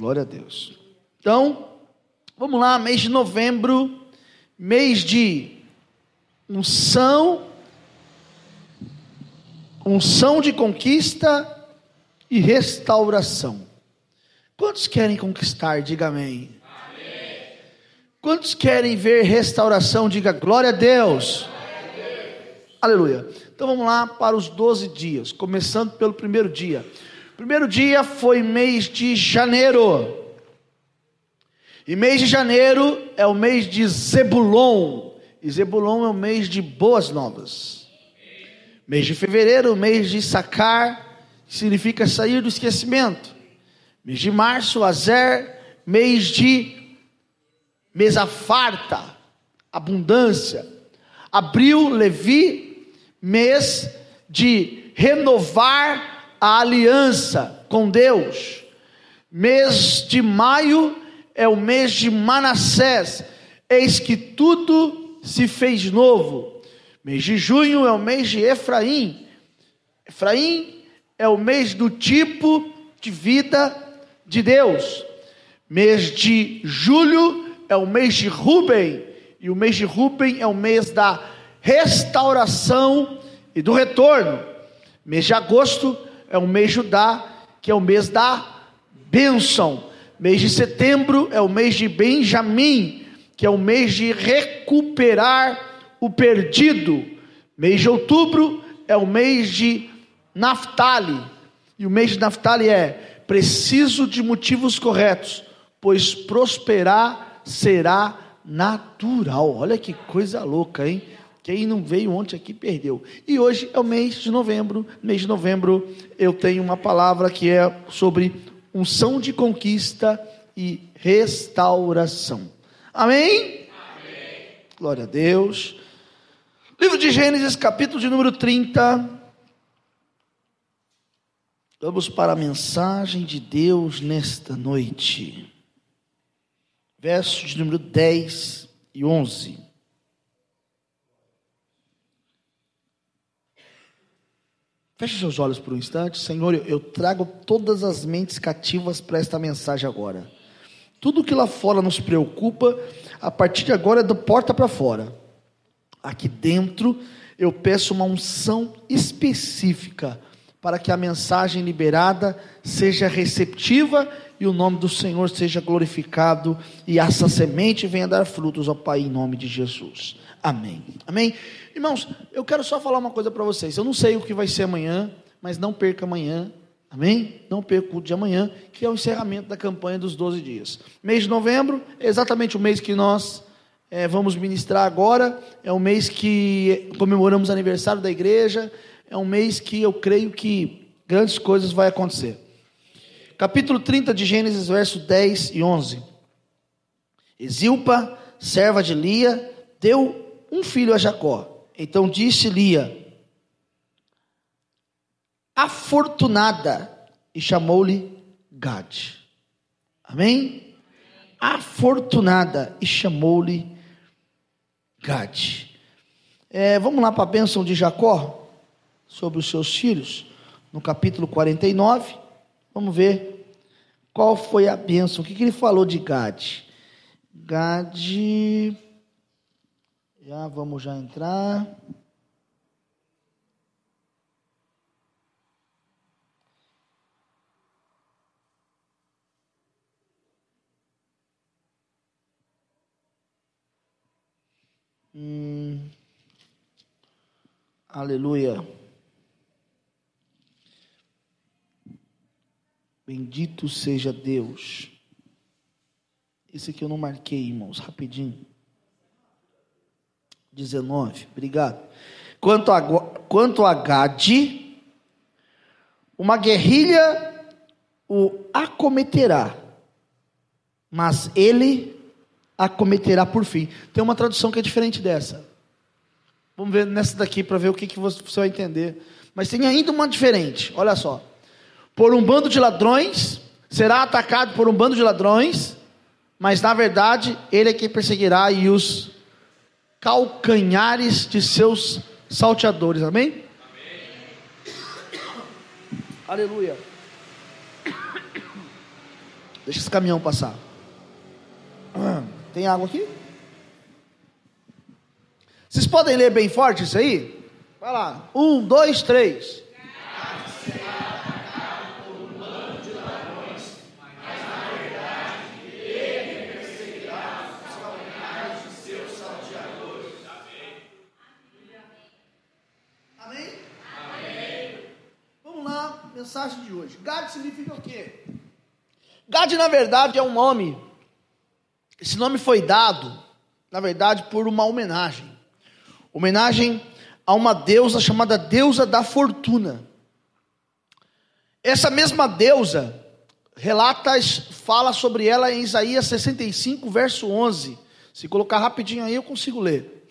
Glória a Deus. Então, vamos lá, mês de novembro, mês de unção, unção de conquista e restauração. Quantos querem conquistar? Diga amém. Quantos querem ver restauração? Diga glória a. Glória a Deus. Aleluia. Então vamos lá para os 12 dias, começando pelo primeiro dia. Primeiro dia foi mês de janeiro. E mês de janeiro é o mês de Zebulon. E Zebulon é o mês de boas novas. Mês de fevereiro, mês de Sacar significa sair do esquecimento. Mês de março, Azer, mês de mesa farta, abundância. Abril, Levi, mês de renovar a aliança com Deus. Mês de maio é o mês de Manassés. Eis que tudo se fez novo. Mês de junho é o mês de Efraim. Efraim é o mês do tipo de vida de Deus. Mês de julho é o mês de Ruben, e o mês de Ruben é o mês da restauração e do retorno. Mês de agosto é o mês Judá, que é o mês da bênção. Mês de setembro é o mês de Benjamim, que é o mês de recuperar o perdido. Mês de outubro é o mês de Naftali. E o mês de Naftali é preciso de motivos corretos, pois prosperar será natural. Olha que coisa louca, hein? Quem não veio ontem aqui perdeu. E hoje é o mês de novembro. Mês de novembro eu tenho uma palavra que é sobre unção de conquista e restauração. Amém? Amém. Glória a Deus. Livro de Gênesis, capítulo de número 30. Vamos para a mensagem de Deus nesta noite. Versos de número 10 e 11. Feche seus olhos por um instante. Senhor, eu trago todas as mentes cativas para esta mensagem agora. Tudo que lá fora nos preocupa, a partir de agora é da porta para fora. Aqui dentro, eu peço uma unção específica para que a mensagem liberada seja receptiva e o nome do Senhor seja glorificado e essa semente venha dar frutos ao Pai em nome de Jesus. Amém. Amém. Irmãos, eu quero só falar uma coisa para vocês. Eu não sei o que vai ser amanhã, mas não perca amanhã. Amém? Não perca o de amanhã, que é o encerramento da campanha dos 12 dias. Mês de novembro, é exatamente o mês que nós é, vamos ministrar agora. É o mês que comemoramos o aniversário da igreja é um mês que eu creio que grandes coisas vão acontecer. Capítulo 30 de Gênesis, verso 10 e 11. Exilpa, serva de Lia, deu um filho a Jacó. Então disse Lia, afortunada, e chamou-lhe Gad. Amém? Afortunada, e chamou-lhe Gad. É, vamos lá para a bênção de Jacó? sobre os seus filhos, no capítulo 49. Vamos ver qual foi a bênção. O que, que ele falou de Gade? Gade. Já vamos já entrar. Hum, aleluia. Bendito seja Deus. Esse aqui eu não marquei, irmãos, rapidinho. 19, obrigado. Quanto a, quanto a Gade, uma guerrilha o acometerá, mas ele acometerá por fim. Tem uma tradução que é diferente dessa. Vamos ver nessa daqui para ver o que, que você vai entender. Mas tem ainda uma diferente, olha só por um bando de ladrões, será atacado por um bando de ladrões, mas na verdade ele é quem perseguirá e os calcanhares de seus salteadores. Amém? Amém. Aleluia. Deixa esse caminhão passar. Tem água aqui? Vocês podem ler bem forte isso aí? Vai lá. Um, dois, três. Mensagem de hoje. Gad significa o quê? Gad, na verdade, é um nome. Esse nome foi dado, na verdade, por uma homenagem. Homenagem a uma deusa chamada deusa da fortuna. Essa mesma deusa relata, fala sobre ela em Isaías 65, verso 11. Se colocar rapidinho aí, eu consigo ler.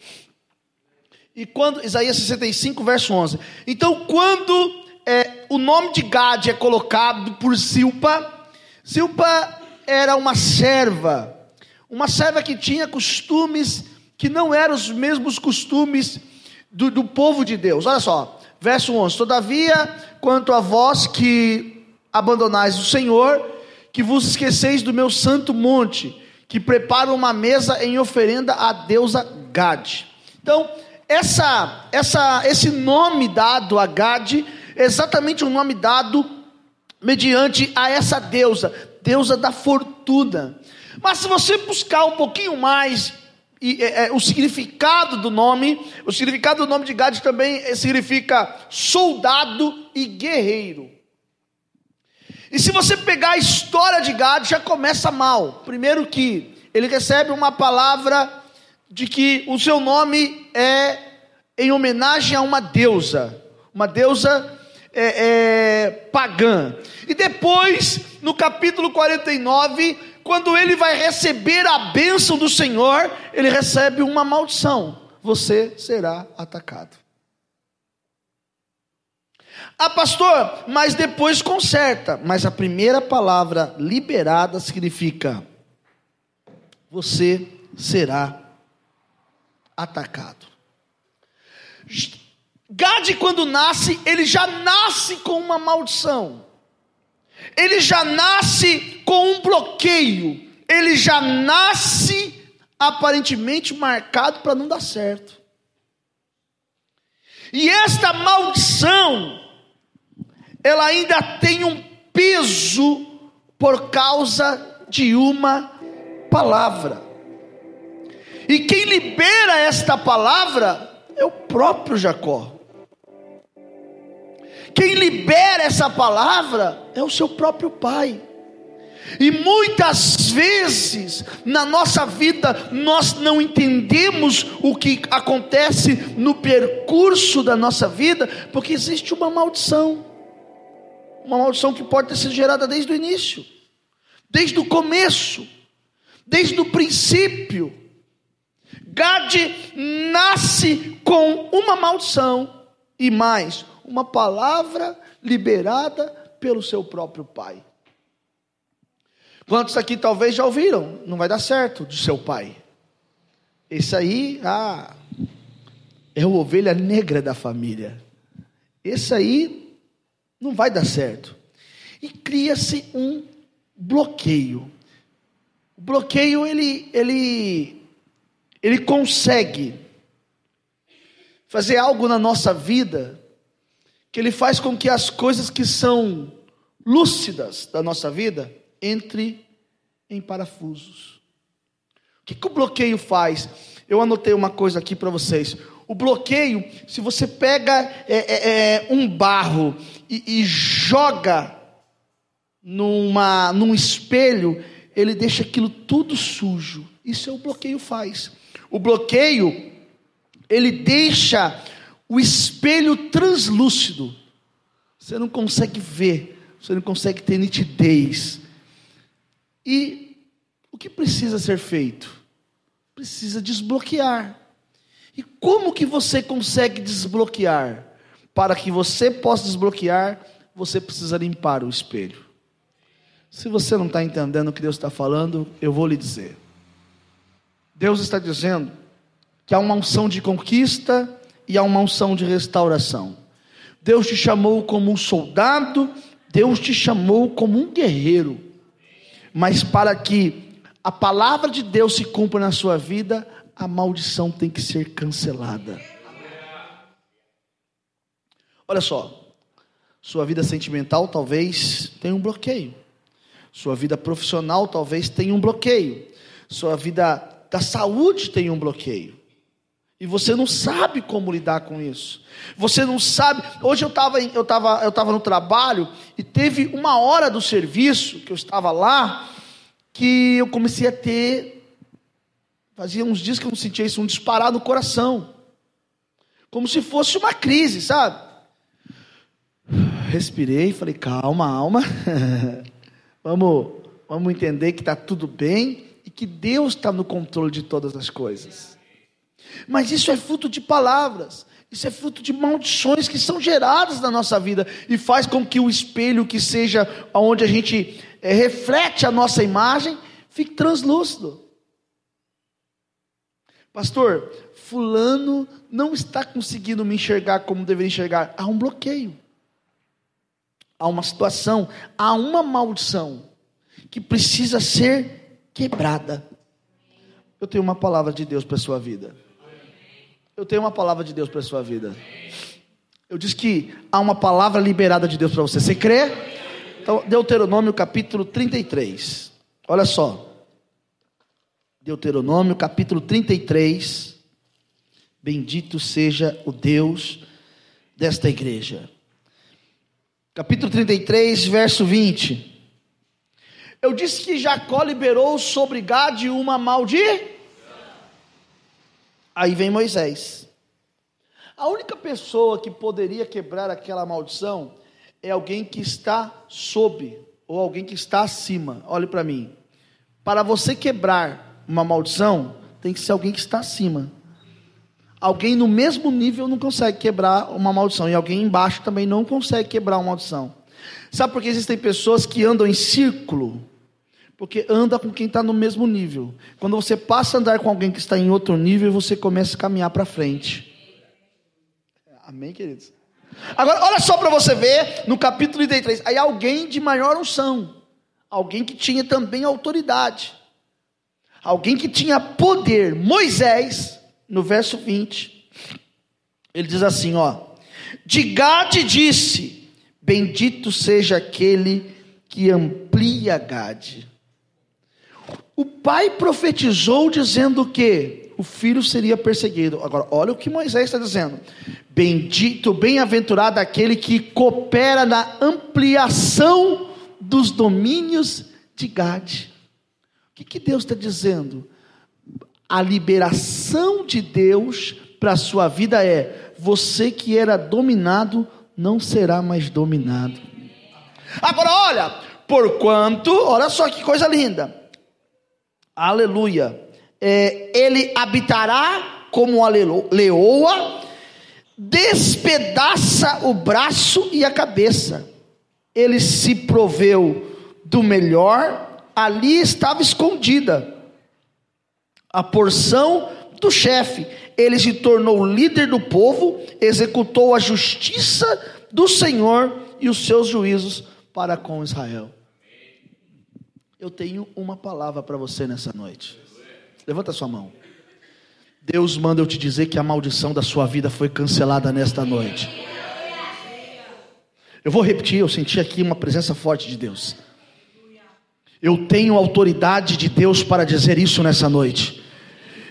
E quando Isaías 65, verso 11. Então, quando é, o nome de Gad é colocado por Silpa. Silpa era uma serva, uma serva que tinha costumes que não eram os mesmos costumes do, do povo de Deus. Olha só, verso 11: Todavia, quanto a vós que abandonais o Senhor, que vos esqueceis do meu santo monte, que preparo uma mesa em oferenda à deusa Gad. Então, essa, essa, esse nome dado a Gad exatamente o nome dado mediante a essa deusa, deusa da fortuna. Mas se você buscar um pouquinho mais e, é, é, o significado do nome, o significado do nome de Gad também significa soldado e guerreiro. E se você pegar a história de Gad, já começa mal. Primeiro que ele recebe uma palavra de que o seu nome é em homenagem a uma deusa, uma deusa é, é, pagã. E depois, no capítulo 49, quando ele vai receber a bênção do Senhor, ele recebe uma maldição: você será atacado. Ah, pastor, mas depois conserta. Mas a primeira palavra liberada significa: você será atacado. Gade, quando nasce, ele já nasce com uma maldição, ele já nasce com um bloqueio, ele já nasce aparentemente marcado para não dar certo. E esta maldição, ela ainda tem um peso por causa de uma palavra. E quem libera esta palavra é o próprio Jacó. Quem libera essa palavra é o seu próprio Pai. E muitas vezes na nossa vida nós não entendemos o que acontece no percurso da nossa vida, porque existe uma maldição. Uma maldição que pode ter sido gerada desde o início, desde o começo, desde o princípio. Gade nasce com uma maldição e mais uma palavra liberada pelo seu próprio pai. Quantos aqui talvez já ouviram? Não vai dar certo de seu pai. Esse aí, ah, é a ovelha negra da família. Esse aí não vai dar certo. E cria-se um bloqueio. O bloqueio ele ele ele consegue fazer algo na nossa vida que ele faz com que as coisas que são lúcidas da nossa vida entre em parafusos. O que, que o bloqueio faz? Eu anotei uma coisa aqui para vocês. O bloqueio, se você pega é, é, é, um barro e, e joga numa, num espelho, ele deixa aquilo tudo sujo. Isso é o bloqueio faz. O bloqueio, ele deixa o espelho translúcido. Você não consegue ver, você não consegue ter nitidez. E o que precisa ser feito? Precisa desbloquear. E como que você consegue desbloquear? Para que você possa desbloquear, você precisa limpar o espelho. Se você não está entendendo o que Deus está falando, eu vou lhe dizer. Deus está dizendo que há uma unção de conquista e há uma unção de restauração. Deus te chamou como um soldado, Deus te chamou como um guerreiro. Mas para que a palavra de Deus se cumpra na sua vida, a maldição tem que ser cancelada. Olha só, sua vida sentimental talvez tenha um bloqueio. Sua vida profissional talvez tenha um bloqueio. Sua vida da saúde tem um bloqueio. E você não sabe como lidar com isso. Você não sabe. Hoje eu estava eu tava, eu tava no trabalho e teve uma hora do serviço que eu estava lá que eu comecei a ter. Fazia uns dias que eu não sentia isso, um disparar no coração. Como se fosse uma crise, sabe? Respirei, falei, calma, alma. vamos, vamos entender que está tudo bem e que Deus está no controle de todas as coisas. Mas isso é fruto de palavras, isso é fruto de maldições que são geradas na nossa vida e faz com que o espelho que seja onde a gente é, reflete a nossa imagem fique translúcido. Pastor, fulano não está conseguindo me enxergar como deveria enxergar. Há um bloqueio. Há uma situação, há uma maldição que precisa ser quebrada. Eu tenho uma palavra de Deus para a sua vida. Eu tenho uma palavra de Deus para a sua vida. Eu disse que há uma palavra liberada de Deus para você. Você crê? Então, Deuteronômio capítulo 33. Olha só. Deuteronômio capítulo 33. Bendito seja o Deus desta igreja. Capítulo 33, verso 20. Eu disse que Jacó liberou sobre Gade uma maldição Aí vem Moisés. A única pessoa que poderia quebrar aquela maldição é alguém que está sob, ou alguém que está acima. Olhe para mim. Para você quebrar uma maldição, tem que ser alguém que está acima. Alguém no mesmo nível não consegue quebrar uma maldição, e alguém embaixo também não consegue quebrar uma maldição. Sabe por que existem pessoas que andam em círculo? Porque anda com quem está no mesmo nível. Quando você passa a andar com alguém que está em outro nível, você começa a caminhar para frente. Amém, queridos? Agora, olha só para você ver no capítulo 33. Aí alguém de maior unção. Alguém que tinha também autoridade. Alguém que tinha poder. Moisés, no verso 20. Ele diz assim, ó. De Gade disse: Bendito seja aquele que amplia Gade o pai profetizou dizendo que o filho seria perseguido. Agora, olha o que Moisés está dizendo: Bendito, bem-aventurado aquele que coopera na ampliação dos domínios de Gade. O que, que Deus está dizendo? A liberação de Deus para a sua vida é: você que era dominado não será mais dominado. Agora, olha, porquanto, olha só que coisa linda aleluia, é, ele habitará como a leoa, despedaça o braço e a cabeça. Ele se proveu do melhor, ali estava escondida a porção do chefe. Ele se tornou líder do povo, executou a justiça do Senhor e os seus juízos para com Israel. Eu tenho uma palavra para você nessa noite. Levanta sua mão. Deus manda eu te dizer que a maldição da sua vida foi cancelada nesta noite. Eu vou repetir, eu senti aqui uma presença forte de Deus. Eu tenho autoridade de Deus para dizer isso nessa noite.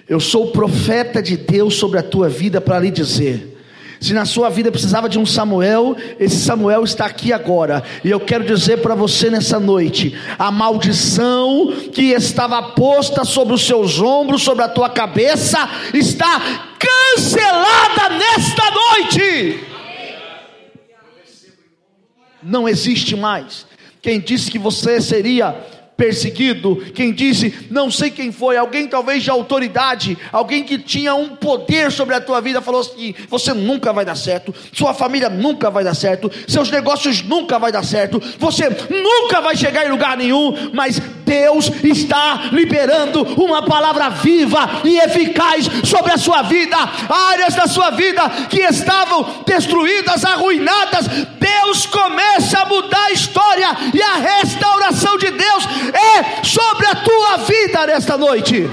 Eu sou profeta de Deus sobre a tua vida para lhe dizer: se na sua vida precisava de um Samuel, esse Samuel está aqui agora. E eu quero dizer para você nessa noite: a maldição que estava posta sobre os seus ombros, sobre a tua cabeça, está cancelada nesta noite. Não existe mais. Quem disse que você seria perseguido. Quem disse, não sei quem foi, alguém talvez de autoridade, alguém que tinha um poder sobre a tua vida, falou assim: você nunca vai dar certo, sua família nunca vai dar certo, seus negócios nunca vai dar certo, você nunca vai chegar em lugar nenhum, mas Deus está liberando uma palavra viva e eficaz sobre a sua vida, áreas da sua vida que estavam destruídas, arruinadas. Deus começa a mudar a história e a restauração de Deus é sobre a tua vida nesta noite.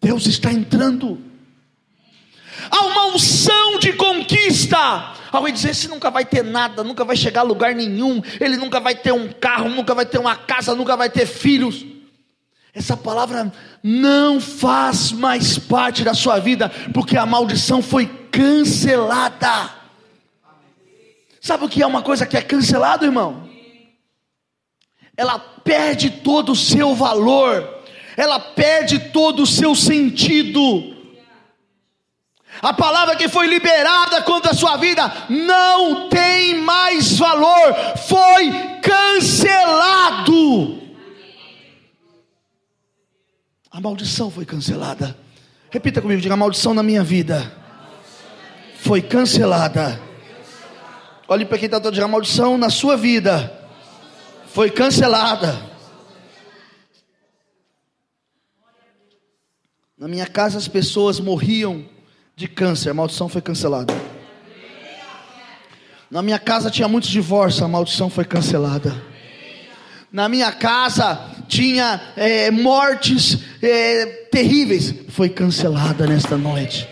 Deus está entrando. Há uma unção de conquista. Alguém dizer: esse nunca vai ter nada, nunca vai chegar a lugar nenhum, ele nunca vai ter um carro, nunca vai ter uma casa, nunca vai ter filhos. Essa palavra não faz mais parte da sua vida, porque a maldição foi cancelada. Sabe o que é uma coisa que é cancelada, irmão? Ela perde todo o seu valor ela perde todo o seu sentido. A palavra que foi liberada contra a sua vida não tem mais valor, foi cancelado. A maldição foi cancelada. Repita comigo, diga: a maldição na minha vida foi cancelada. Olhe para quem está todo a maldição na sua vida foi cancelada. Na minha casa as pessoas morriam de câncer, a maldição foi cancelada. Na minha casa tinha muitos divórcios, a maldição foi cancelada. Na minha casa tinha é, mortes é, terríveis, foi cancelada nesta noite.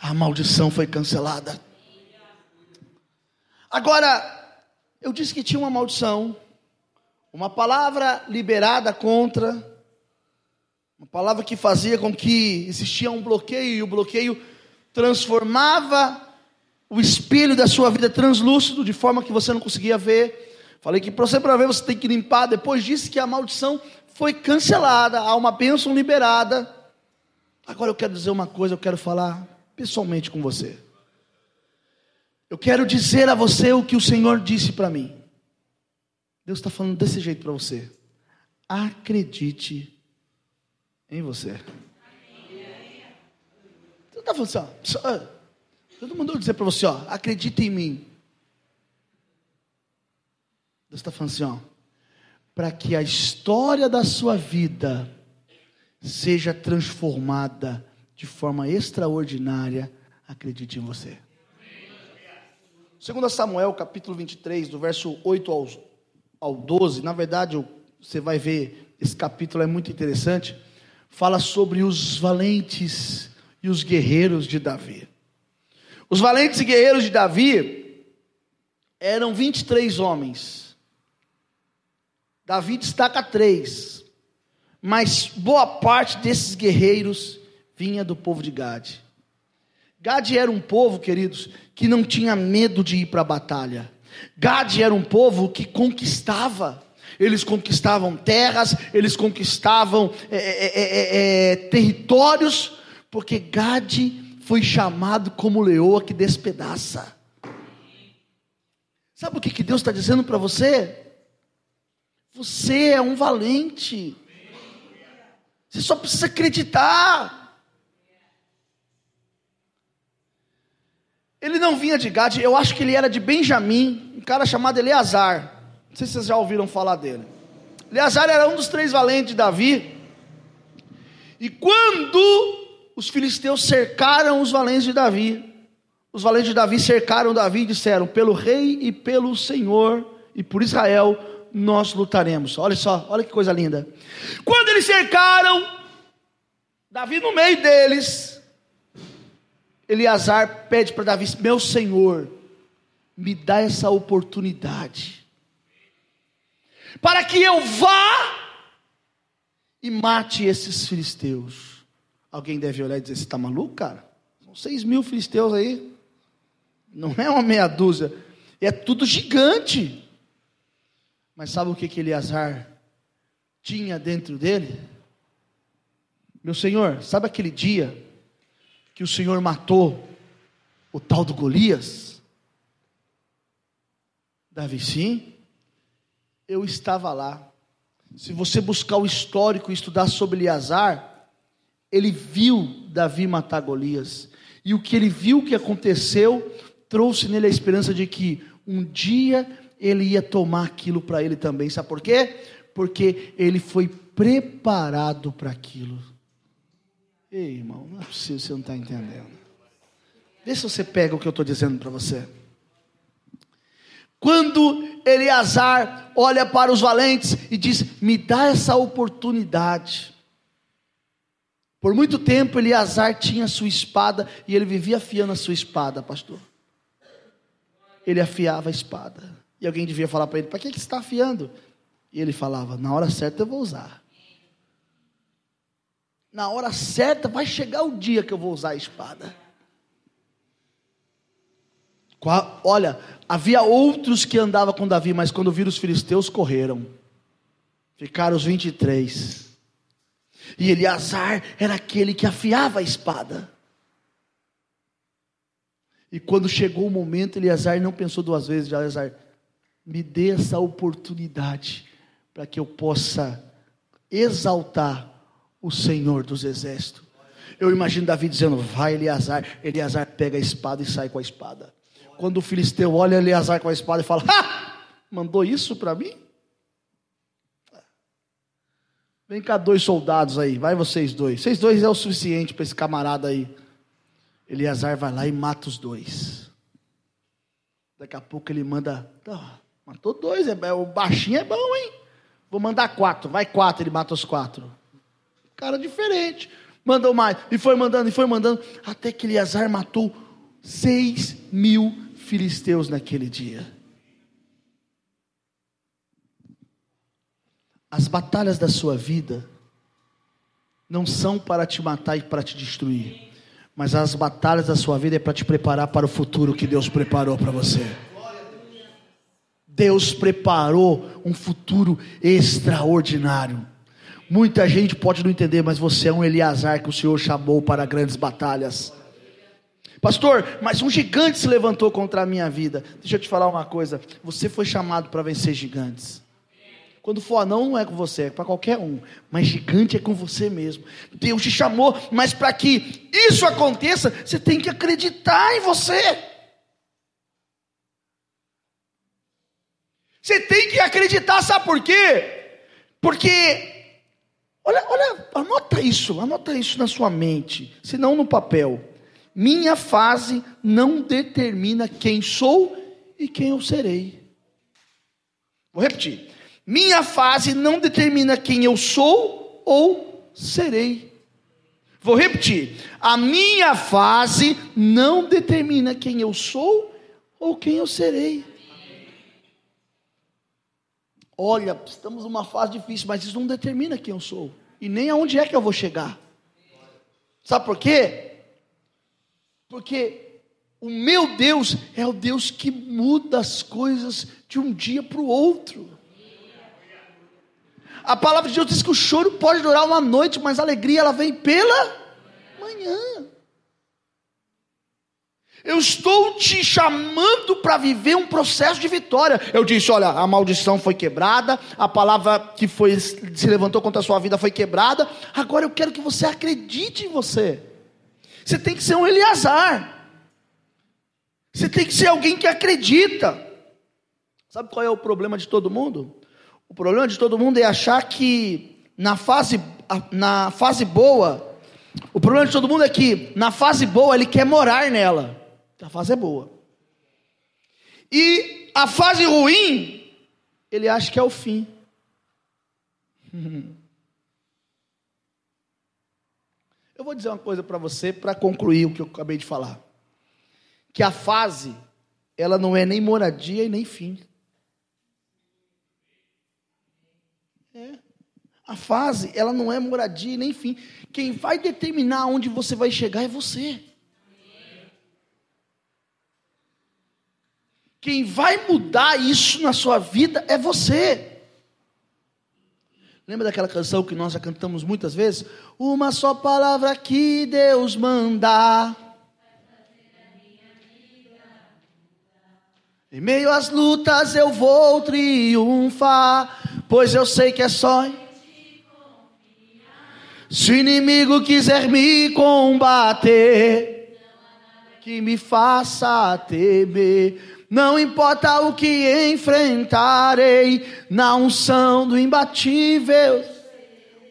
A maldição foi cancelada. Agora, eu disse que tinha uma maldição, uma palavra liberada contra uma palavra que fazia com que existia um bloqueio e o bloqueio transformava o espelho da sua vida translúcido de forma que você não conseguia ver. Falei que para você para ver você tem que limpar. Depois disse que a maldição foi cancelada, há uma bênção liberada. Agora eu quero dizer uma coisa, eu quero falar pessoalmente com você. Eu quero dizer a você o que o Senhor disse para mim. Deus está falando desse jeito para você. Acredite em você. Você está falando assim, ó, só, todo mundo dizer para você, ó, acredita em mim. Deus está falando assim, ó, para que a história da sua vida seja transformada de forma extraordinária, acredite em você. 2 Samuel, capítulo 23, do verso 8 ao, ao 12, na verdade, você vai ver, esse capítulo é muito interessante fala sobre os valentes e os guerreiros de Davi. Os valentes e guerreiros de Davi eram 23 homens. Davi destaca três, mas boa parte desses guerreiros vinha do povo de Gade. Gade era um povo, queridos, que não tinha medo de ir para a batalha. Gade era um povo que conquistava eles conquistavam terras, eles conquistavam é é, é, é, é, territórios, porque Gade foi chamado como leoa que despedaça. Sabe o que, que Deus está dizendo para você? Você é um valente. Você só precisa acreditar. Ele não vinha de Gade, eu acho que ele era de Benjamim, um cara chamado Eleazar. Não sei se vocês já ouviram falar dele. Eleazar era um dos três valentes de Davi. E quando os filisteus cercaram os valentes de Davi, os valentes de Davi cercaram Davi e disseram: Pelo rei e pelo Senhor e por Israel nós lutaremos. Olha só, olha que coisa linda. Quando eles cercaram, Davi no meio deles, Eleazar pede para Davi: Meu senhor, me dá essa oportunidade para que eu vá e mate esses filisteus. Alguém deve olhar e dizer: Você está maluco, cara? São seis mil filisteus aí. Não é uma meia dúzia, é tudo gigante. Mas sabe o que, que Eleazar tinha dentro dele? Meu senhor, sabe aquele dia que o senhor matou o tal do Golias? Davi, sim eu estava lá. Se você buscar o histórico e estudar sobre Eleazar, ele viu Davi matar Golias. E o que ele viu que aconteceu trouxe nele a esperança de que um dia ele ia tomar aquilo para ele também. Sabe por quê? Porque ele foi preparado para aquilo. Ei, irmão, não é possível, você não está entendendo. Vê se você pega o que eu estou dizendo para você. Quando Eleazar olha para os valentes e diz: Me dá essa oportunidade. Por muito tempo Eleazar tinha sua espada e ele vivia afiando a sua espada, pastor. Ele afiava a espada. E alguém devia falar para ele: Para que, que você está afiando? E ele falava: Na hora certa eu vou usar. Na hora certa vai chegar o dia que eu vou usar a espada. Olha, havia outros que andavam com Davi, mas quando viram os filisteus, correram. Ficaram os 23. E Eleazar era aquele que afiava a espada. E quando chegou o momento, Eleazar não pensou duas vezes, Eleazar, me dê essa oportunidade para que eu possa exaltar o Senhor dos exércitos. Eu imagino Davi dizendo: Vai, Eleazar. Eleazar pega a espada e sai com a espada. Quando o filisteu olha Eleazar com a espada e fala: Ha! Mandou isso para mim? Vem cá, dois soldados aí, vai vocês dois. Vocês dois é o suficiente para esse camarada aí. Eleazar vai lá e mata os dois. Daqui a pouco ele manda. Ah, matou dois, é, é, o baixinho é bom, hein? Vou mandar quatro, vai quatro, ele mata os quatro. Cara diferente. Mandou mais, e foi mandando, e foi mandando, até que Eleazar matou seis mil filisteus naquele dia. As batalhas da sua vida não são para te matar e para te destruir, mas as batalhas da sua vida é para te preparar para o futuro que Deus preparou para você. Deus preparou um futuro extraordinário. Muita gente pode não entender, mas você é um Eliasar que o Senhor chamou para grandes batalhas. Pastor, mas um gigante se levantou contra a minha vida. Deixa eu te falar uma coisa. Você foi chamado para vencer gigantes. Quando for anão, não é com você, é para qualquer um. Mas gigante é com você mesmo. Deus te chamou, mas para que isso aconteça, você tem que acreditar em você. Você tem que acreditar, sabe por quê? Porque, olha, olha, anota isso, anota isso na sua mente, se não no papel. Minha fase não determina quem sou e quem eu serei. Vou repetir. Minha fase não determina quem eu sou ou serei. Vou repetir. A minha fase não determina quem eu sou ou quem eu serei. Olha, estamos numa fase difícil, mas isso não determina quem eu sou e nem aonde é que eu vou chegar. Sabe por quê? Porque o meu Deus é o Deus que muda as coisas de um dia para o outro. A palavra de Deus diz que o choro pode durar uma noite, mas a alegria ela vem pela manhã. Eu estou te chamando para viver um processo de vitória. Eu disse: olha, a maldição foi quebrada, a palavra que foi, se levantou contra a sua vida foi quebrada. Agora eu quero que você acredite em você. Você tem que ser um Eleazar. Você tem que ser alguém que acredita. Sabe qual é o problema de todo mundo? O problema de todo mundo é achar que na fase, na fase boa, o problema de todo mundo é que na fase boa ele quer morar nela. A fase é boa. E a fase ruim, ele acha que é o fim. Eu vou dizer uma coisa para você para concluir o que eu acabei de falar. Que a fase, ela não é nem moradia e nem fim. É. A fase, ela não é moradia e nem fim. Quem vai determinar onde você vai chegar é você. Quem vai mudar isso na sua vida é você. Lembra daquela canção que nós já cantamos muitas vezes? Uma só palavra que Deus manda. Em meio às lutas eu vou triunfar, pois eu sei que é só. Se o inimigo quiser me combater, que me faça temer. Não importa o que enfrentarei, na unção do imbatível.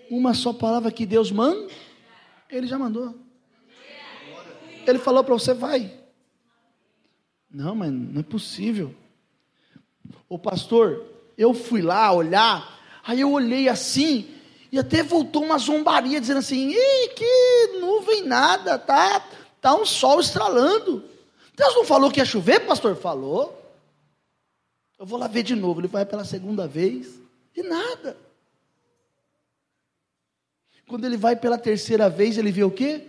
Uma só palavra que Deus manda, Ele já mandou. Ele falou para você: vai. Não, mas não é possível. Ô pastor, eu fui lá olhar, aí eu olhei assim, e até voltou uma zombaria, dizendo assim: Ih, que nuvem nada, tá, tá um sol estralando. Deus não falou que ia chover, pastor? Falou. Eu vou lá ver de novo. Ele vai pela segunda vez, e nada. Quando ele vai pela terceira vez, ele vê o quê?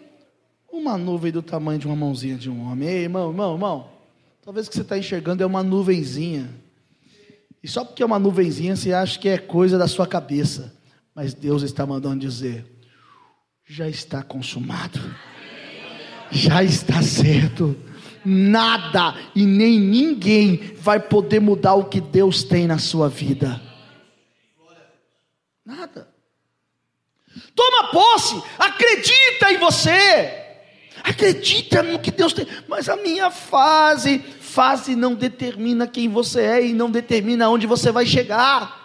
Uma nuvem do tamanho de uma mãozinha de um homem. Ei, irmão, irmão, irmão. Talvez o que você está enxergando é uma nuvenzinha. E só porque é uma nuvenzinha, você acha que é coisa da sua cabeça. Mas Deus está mandando dizer: já está consumado, já está certo. Nada e nem ninguém vai poder mudar o que Deus tem na sua vida. Nada. Toma posse, acredita em você. Acredita no que Deus tem. Mas a minha fase, fase não determina quem você é e não determina onde você vai chegar.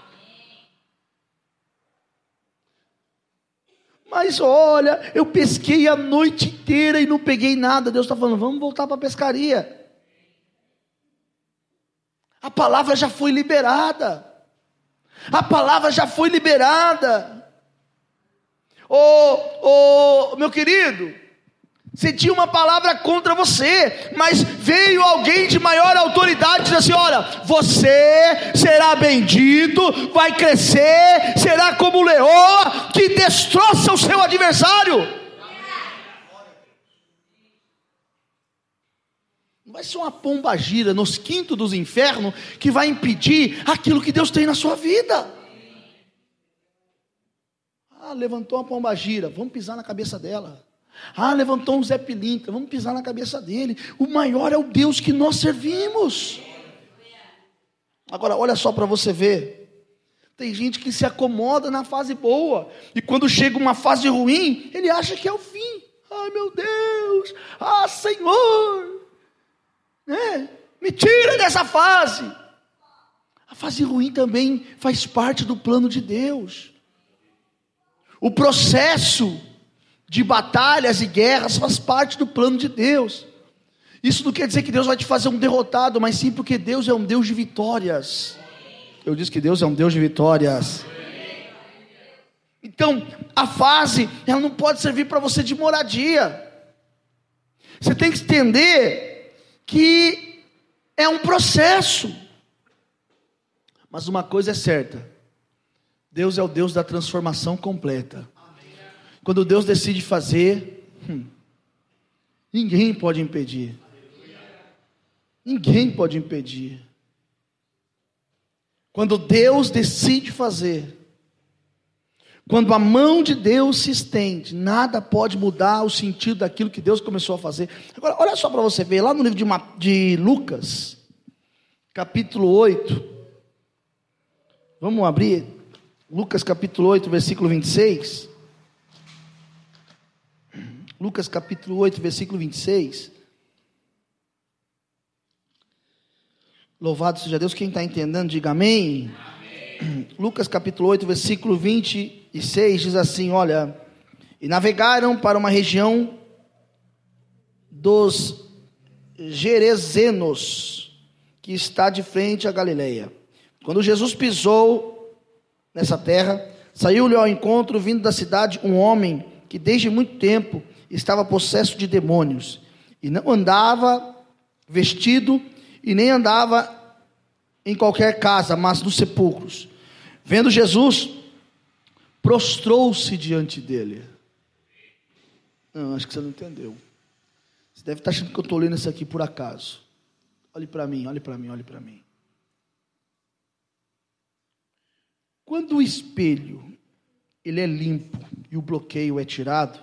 Mas olha, eu pesquei a noite inteira e não peguei nada. Deus está falando, vamos voltar para a pescaria. A palavra já foi liberada. A palavra já foi liberada. Ô, oh, oh, meu querido, você tinha uma palavra contra você, mas veio alguém de maior autoridade e disse assim: Olha, você será bendito, vai crescer, será como leoa que destroça o seu adversário. Não vai ser uma pomba gira nos quintos dos infernos que vai impedir aquilo que Deus tem na sua vida. Ah, levantou uma pomba gira, vamos pisar na cabeça dela. Ah, levantou um Zé Pilintra, vamos pisar na cabeça dele. O maior é o Deus que nós servimos. Agora, olha só para você ver. Tem gente que se acomoda na fase boa, e quando chega uma fase ruim, ele acha que é o fim. Ai meu Deus, ah Senhor, né? me tira dessa fase. A fase ruim também faz parte do plano de Deus. O processo de batalhas e guerras faz parte do plano de Deus. Isso não quer dizer que Deus vai te fazer um derrotado, mas sim porque Deus é um Deus de vitórias. Eu disse que Deus é um Deus de vitórias. Então, a fase, ela não pode servir para você de moradia. Você tem que entender que é um processo. Mas uma coisa é certa: Deus é o Deus da transformação completa. Quando Deus decide fazer, hum, ninguém pode impedir. Ninguém pode impedir. Quando Deus decide fazer, quando a mão de Deus se estende, nada pode mudar o sentido daquilo que Deus começou a fazer. Agora, olha só para você ver, lá no livro de, de Lucas, capítulo 8. Vamos abrir? Lucas capítulo 8, versículo 26. Lucas capítulo 8, versículo 26. Louvado seja Deus, quem está entendendo, diga amém. amém. Lucas capítulo 8, versículo 26 diz assim: Olha, e navegaram para uma região dos Gerezenos, que está de frente à Galileia. Quando Jesus pisou nessa terra, saiu-lhe ao encontro, vindo da cidade, um homem que desde muito tempo estava possesso de demônios, e não andava vestido, e nem andava em qualquer casa, mas nos sepulcros. Vendo Jesus, prostrou-se diante dele. Não, acho que você não entendeu. Você deve estar achando que eu estou lendo isso aqui por acaso. Olhe para mim, olhe para mim, olhe para mim. Quando o espelho ele é limpo e o bloqueio é tirado,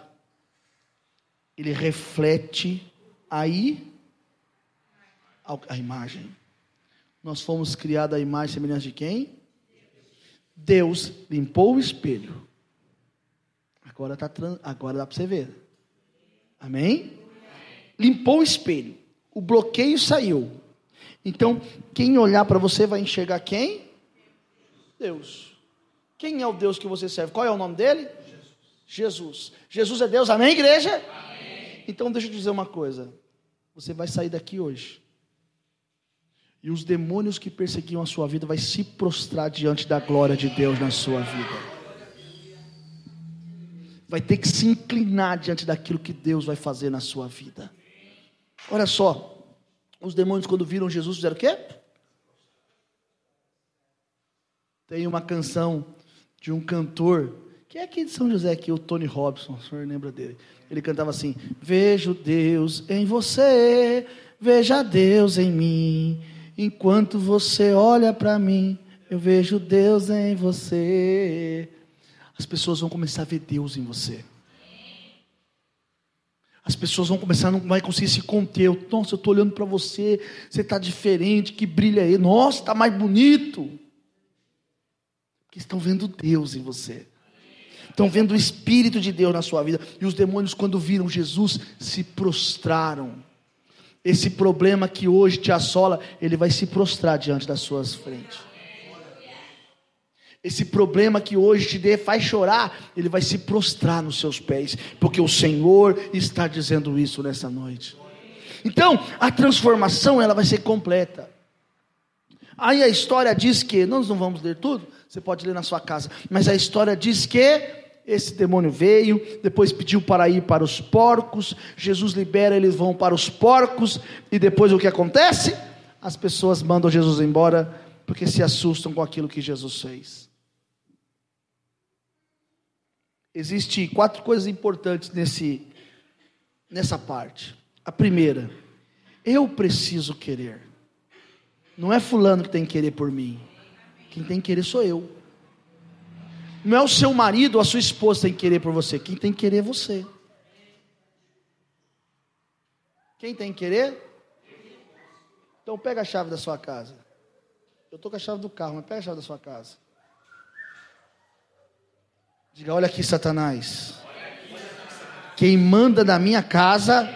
ele reflete aí a imagem. Nós fomos criados à imagem e semelhança de quem? Deus limpou o espelho. Agora, tá, agora dá para você ver. Amém? Limpou o espelho. O bloqueio saiu. Então, quem olhar para você vai enxergar quem? Deus. Quem é o Deus que você serve? Qual é o nome dele? Jesus. Jesus, Jesus é Deus, amém, igreja? Amém. Então deixa eu te dizer uma coisa. Você vai sair daqui hoje. E os demônios que perseguiam a sua vida vai se prostrar diante da glória de Deus na sua vida. Vai ter que se inclinar diante daquilo que Deus vai fazer na sua vida. Olha só, os demônios quando viram Jesus fizeram o quê? Tem uma canção de um cantor que é aqui de São José, aqui, o Tony Robson, o senhor lembra dele? Ele cantava assim: Vejo Deus em você, veja Deus em mim, enquanto você olha para mim, eu vejo Deus em você. As pessoas vão começar a ver Deus em você. As pessoas vão começar, não vai conseguir se conter. Nossa, eu estou olhando para você, você está diferente, que brilha aí. Nossa, está mais bonito. Porque estão vendo Deus em você. Estão vendo o Espírito de Deus na sua vida. E os demônios, quando viram Jesus, se prostraram. Esse problema que hoje te assola, ele vai se prostrar diante das suas frentes. Esse problema que hoje te faz chorar, ele vai se prostrar nos seus pés, porque o Senhor está dizendo isso nessa noite. Então, a transformação ela vai ser completa. Aí a história diz que, nós não vamos ler tudo, você pode ler na sua casa, mas a história diz que esse demônio veio, depois pediu para ir para os porcos, Jesus libera, eles vão para os porcos, e depois o que acontece? As pessoas mandam Jesus embora, porque se assustam com aquilo que Jesus fez. Existem quatro coisas importantes nesse, nessa parte. A primeira, eu preciso querer. Não é fulano que tem que querer por mim. Quem tem que querer sou eu. Não é o seu marido ou a sua esposa que tem que querer por você. Quem tem que querer é você. Quem tem que querer? Então pega a chave da sua casa. Eu estou com a chave do carro, mas pega a chave da sua casa. Diga, olha aqui, Satanás. Quem manda na minha casa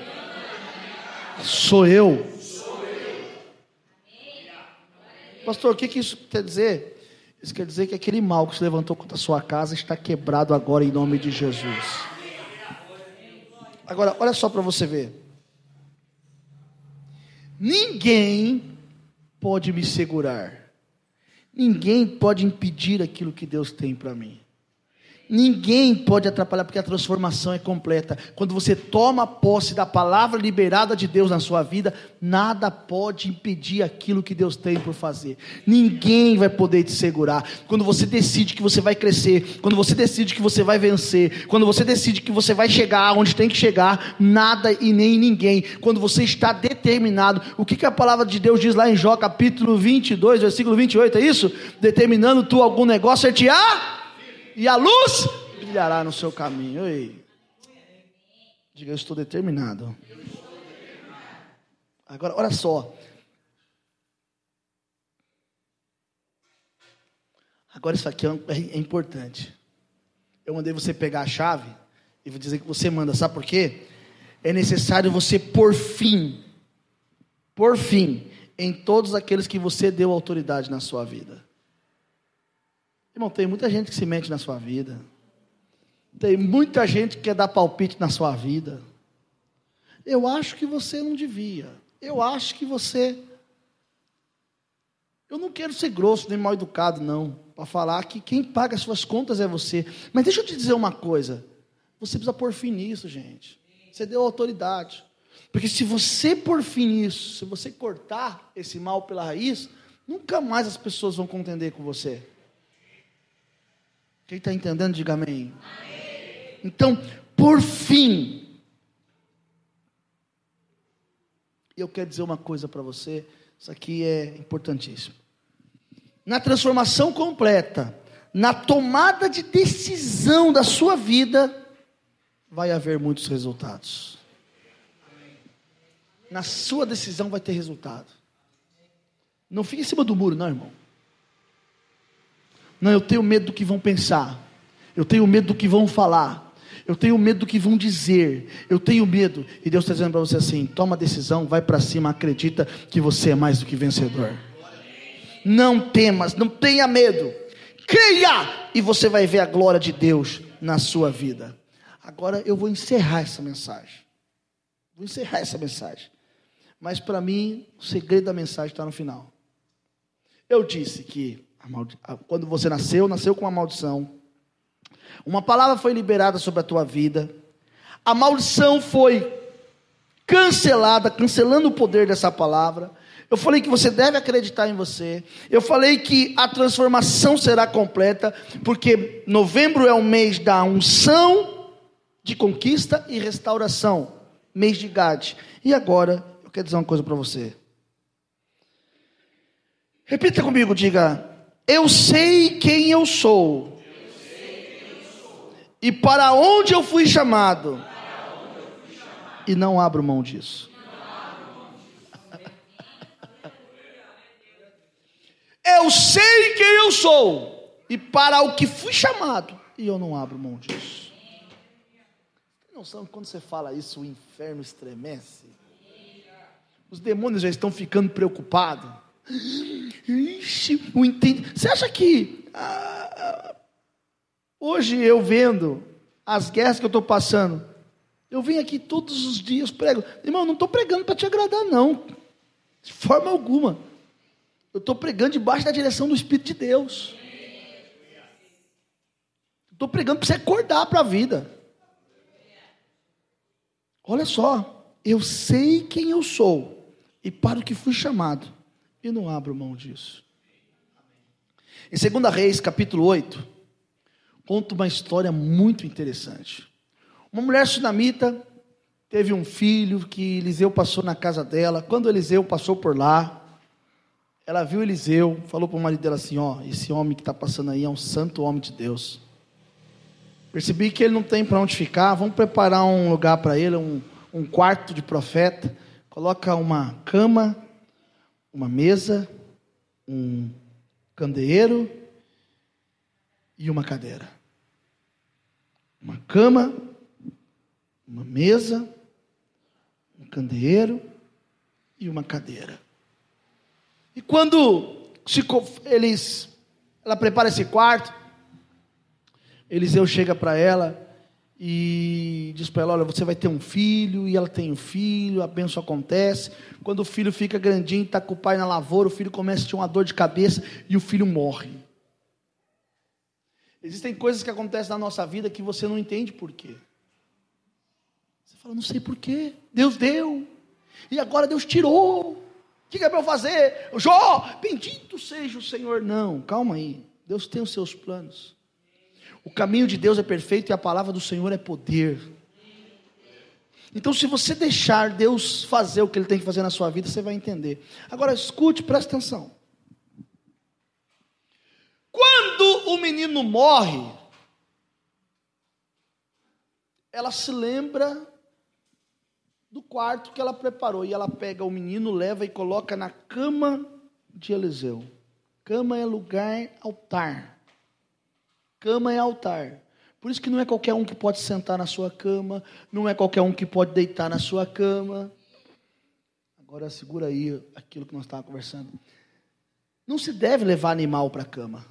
sou eu. Pastor, o que, que isso quer dizer? Isso quer dizer que aquele mal que se levantou contra a sua casa está quebrado agora em nome de Jesus. Agora, olha só para você ver. Ninguém pode me segurar. Ninguém pode impedir aquilo que Deus tem para mim. Ninguém pode atrapalhar, porque a transformação é completa. Quando você toma posse da palavra liberada de Deus na sua vida, nada pode impedir aquilo que Deus tem por fazer. Ninguém vai poder te segurar. Quando você decide que você vai crescer, quando você decide que você vai vencer, quando você decide que você vai chegar onde tem que chegar, nada e nem ninguém. Quando você está determinado, o que, que a palavra de Deus diz lá em Jó, capítulo 22, versículo 28, é isso? Determinando tu algum negócio, é te ah! E a luz brilhará no seu caminho. Ei. Diga, eu estou determinado. Agora, olha só. Agora, isso aqui é, é importante. Eu mandei você pegar a chave e vou dizer que você manda, sabe por quê? É necessário você por fim, por fim, em todos aqueles que você deu autoridade na sua vida. Irmão, tem muita gente que se mente na sua vida. Tem muita gente que quer dar palpite na sua vida. Eu acho que você não devia. Eu acho que você. Eu não quero ser grosso nem mal educado, não, para falar que quem paga as suas contas é você. Mas deixa eu te dizer uma coisa. Você precisa pôr fim nisso, gente. Você deu autoridade. Porque se você pôr fim nisso, se você cortar esse mal pela raiz, nunca mais as pessoas vão contender com você. Quem está entendendo, diga amém. amém. Então, por fim, eu quero dizer uma coisa para você, isso aqui é importantíssimo. Na transformação completa, na tomada de decisão da sua vida, vai haver muitos resultados. Na sua decisão vai ter resultado. Não fique em cima do muro, não, irmão. Não, eu tenho medo do que vão pensar. Eu tenho medo do que vão falar. Eu tenho medo do que vão dizer. Eu tenho medo. E Deus está dizendo para você assim: toma decisão, vai para cima, acredita que você é mais do que vencedor. Não temas, não tenha medo. Creia e você vai ver a glória de Deus na sua vida. Agora eu vou encerrar essa mensagem. Vou encerrar essa mensagem. Mas para mim, o segredo da mensagem está no final. Eu disse que quando você nasceu, nasceu com uma maldição. Uma palavra foi liberada sobre a tua vida. A maldição foi cancelada, cancelando o poder dessa palavra. Eu falei que você deve acreditar em você. Eu falei que a transformação será completa, porque novembro é o mês da unção, de conquista e restauração. Mês de Gade. E agora, eu quero dizer uma coisa para você. Repita comigo, diga: Eu sei quem eu sou. E para onde eu fui chamado. E não abro mão disso. Eu sei quem eu sou e para o que fui chamado, e eu não abro mão disso. Tem noção que quando você fala isso, o inferno estremece? Os demônios já estão ficando preocupados. Ixi, o entende. Você acha que ah, ah, hoje eu vendo as guerras que eu estou passando, eu venho aqui todos os dias prego. Irmão, não estou pregando para te agradar, não. De forma alguma. Eu estou pregando debaixo da direção do Espírito de Deus. Estou pregando para você acordar para a vida. Olha só, eu sei quem eu sou e para o que fui chamado, e não abro mão disso. Em 2 Reis, capítulo 8, conta uma história muito interessante. Uma mulher sunamita teve um filho que Eliseu passou na casa dela. Quando Eliseu passou por lá, ela viu Eliseu, falou para o marido dela assim: Ó, esse homem que está passando aí é um santo homem de Deus. Percebi que ele não tem para onde ficar, vamos preparar um lugar para ele, um, um quarto de profeta. Coloca uma cama, uma mesa, um candeeiro e uma cadeira. Uma cama, uma mesa, um candeeiro e uma cadeira. E quando se, eles, ela prepara esse quarto, Eliseu chega para ela e diz para ela: Olha, você vai ter um filho, e ela tem um filho, a benção acontece. Quando o filho fica grandinho, está com o pai na lavoura, o filho começa a ter uma dor de cabeça e o filho morre. Existem coisas que acontecem na nossa vida que você não entende por quê. Você fala, não sei por quê. Deus deu. E agora Deus tirou. O que é para eu fazer? Jó, bendito seja o Senhor. Não, calma aí. Deus tem os seus planos. O caminho de Deus é perfeito e a palavra do Senhor é poder. Então, se você deixar Deus fazer o que Ele tem que fazer na sua vida, você vai entender. Agora, escute, presta atenção. Quando o menino morre, ela se lembra do quarto que ela preparou. E ela pega o menino, leva e coloca na cama de Eliseu. Cama é lugar, altar. Cama é altar. Por isso que não é qualquer um que pode sentar na sua cama, não é qualquer um que pode deitar na sua cama. Agora segura aí aquilo que nós estávamos conversando. Não se deve levar animal para a cama.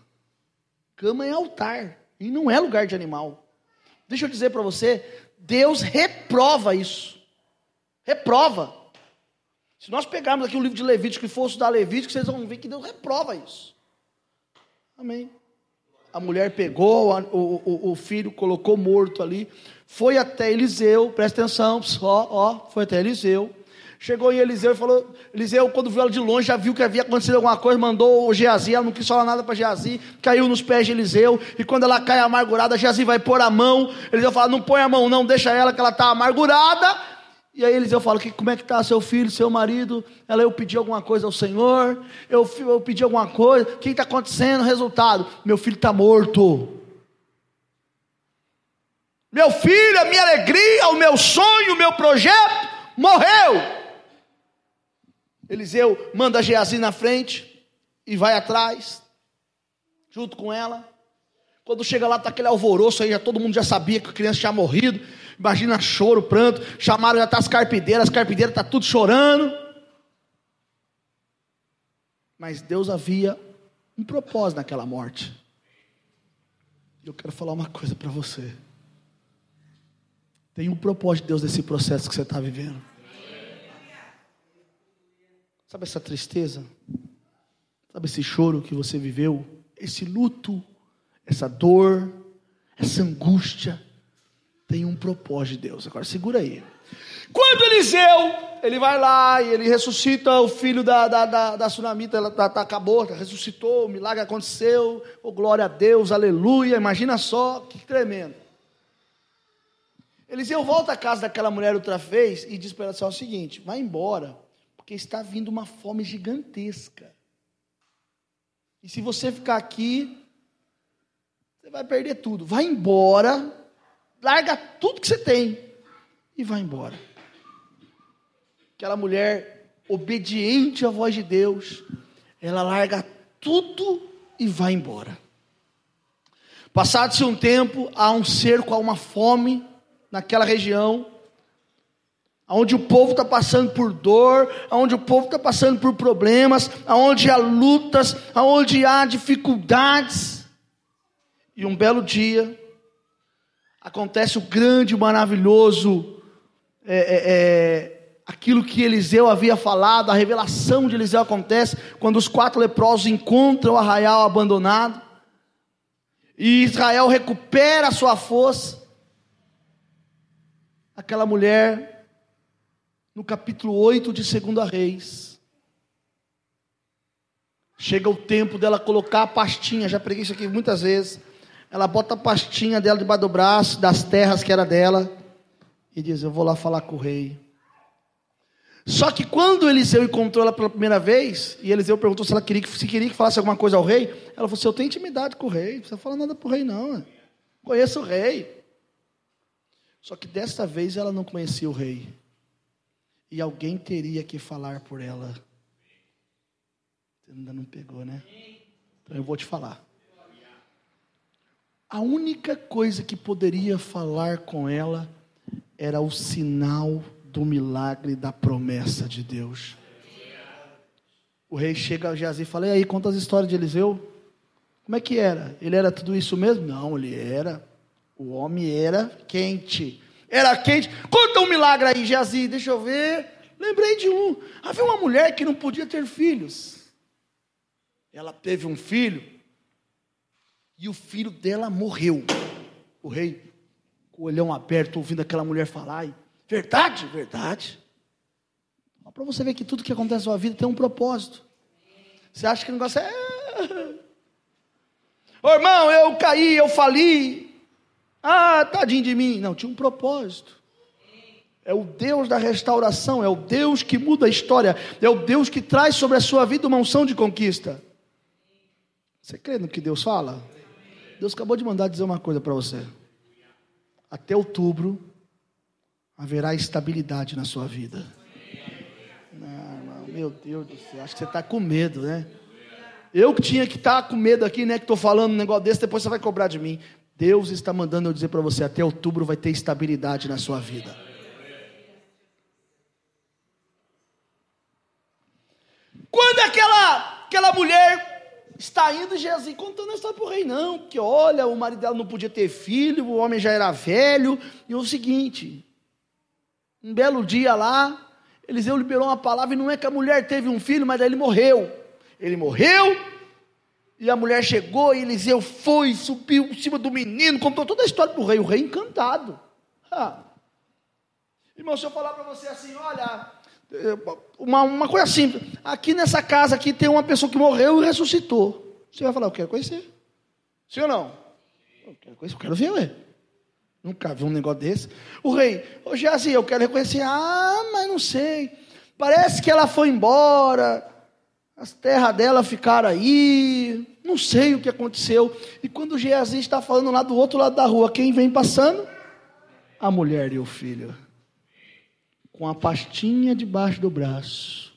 Cama é altar e não é lugar de animal. Deixa eu dizer para você, Deus reprova isso. Reprova. Se nós pegarmos aqui o livro de Levítico e for estudar Levítico, vocês vão ver que Deus reprova isso. Amém. A mulher pegou, o, o, o filho colocou morto ali, foi até Eliseu, presta atenção, ó, ó, foi até Eliseu. Chegou em Eliseu e falou: Eliseu, quando viu ela de longe, já viu que havia acontecido alguma coisa, mandou o Geazi, ela não quis falar nada para Geazi, caiu nos pés de Eliseu, e quando ela cai amargurada, Geazi vai pôr a mão. Eliseu fala: Não põe a mão, não, deixa ela que ela está amargurada. E aí eles eu falo, que, como é que está seu filho, seu marido? Ela, eu pedi alguma coisa ao Senhor, eu, eu pedi alguma coisa, o que está acontecendo? Resultado, meu filho está morto. Meu filho, a minha alegria, o meu sonho, o meu projeto, morreu. Eliseu manda Geazi na frente e vai atrás, junto com ela. Quando chega lá, está aquele alvoroço aí, já todo mundo já sabia que a criança tinha morrido. Imagina choro, pranto. Chamaram já tá as carpideiras, as carpideiras tá tudo chorando. Mas Deus havia um propósito naquela morte. Eu quero falar uma coisa para você. Tem um propósito de Deus nesse processo que você está vivendo. Sabe essa tristeza? Sabe Sabe esse choro que você viveu? Esse luto, essa dor, essa angústia tem um propósito de Deus. Agora segura aí. Quando Eliseu, ele vai lá e ele ressuscita o filho da, da, da, da ela tá, tá, acabou, ressuscitou, o milagre aconteceu, oh, glória a Deus, aleluia, imagina só, que tremendo. Eliseu volta à casa daquela mulher outra vez e diz para ela assim, o seguinte, vai embora, porque está vindo uma fome gigantesca. E se você ficar aqui, você vai perder tudo. Vai embora, larga tudo que você tem e vai embora. Aquela mulher obediente à voz de Deus, ela larga tudo e vai embora. Passado-se um tempo, há um cerco, há uma fome naquela região, onde o povo está passando por dor, onde o povo está passando por problemas, onde há lutas, onde há dificuldades. E um belo dia, acontece o grande, maravilhoso, é, é, é, aquilo que Eliseu havia falado, a revelação de Eliseu acontece quando os quatro leprosos encontram o arraial abandonado, e Israel recupera a sua força. Aquela mulher, no capítulo 8 de 2 Reis, chega o tempo dela colocar a pastinha, já preguei isso aqui muitas vezes ela bota a pastinha dela debaixo do braço, das terras que era dela, e diz: Eu vou lá falar com o rei. Só que quando Eliseu encontrou ela pela primeira vez, e Eliseu perguntou se ela queria, se queria que falasse alguma coisa ao rei, ela falou assim: Eu tenho intimidade com o rei, não precisa falar nada para o rei, não. Conheço o rei. Só que desta vez ela não conhecia o rei. E alguém teria que falar por ela. Você ainda não pegou, né? Então eu vou te falar. A única coisa que poderia falar com ela era o sinal do milagre da promessa de Deus. O rei chega a Geazi e fala: E aí, conta as histórias de Eliseu. Como é que era? Ele era tudo isso mesmo? Não, ele era. O homem era quente. Era quente. Conta um milagre aí, Geazi, deixa eu ver. Lembrei de um. Havia uma mulher que não podia ter filhos. Ela teve um filho e o filho dela morreu. O rei, com o olhão aberto, ouvindo aquela mulher falar, e, verdade, verdade. Para você ver que tudo que acontece na sua vida tem um propósito. Você acha que o negócio é. Ô irmão, eu caí, eu fali. Ah, tadinho de mim. Não, tinha um propósito. É o Deus da restauração, é o Deus que muda a história, é o Deus que traz sobre a sua vida uma unção de conquista. Você crê no que Deus fala? Deus acabou de mandar dizer uma coisa para você. Até outubro haverá estabilidade na sua vida. Não, meu Deus do céu, acho que você está com medo, né? Eu que tinha que estar tá com medo aqui, né? Que estou falando um negócio desse, depois você vai cobrar de mim. Deus está mandando eu dizer para você: até outubro vai ter estabilidade na sua vida. Quando aquela, aquela mulher está indo Jesus contando a história para o rei, não, porque olha, o marido dela não podia ter filho, o homem já era velho, e o seguinte, um belo dia lá, Eliseu liberou uma palavra, e não é que a mulher teve um filho, mas aí ele morreu, ele morreu, e a mulher chegou, e Eliseu foi, subiu em cima do menino, contou toda a história para o rei, o rei encantado, ah. irmão, se eu falar para você assim, olha, uma, uma coisa simples. Aqui nessa casa aqui tem uma pessoa que morreu e ressuscitou. Você vai falar, eu quero conhecer. Sim ou não? Eu quero conhecer, eu quero ver, ué. Nunca vi um negócio desse. O rei, ô Geazi, eu quero reconhecer. Ah, mas não sei. Parece que ela foi embora. As terras dela ficaram aí. Não sei o que aconteceu. E quando o Geazi está falando lá do outro lado da rua, quem vem passando? A mulher e o filho com a pastinha debaixo do braço.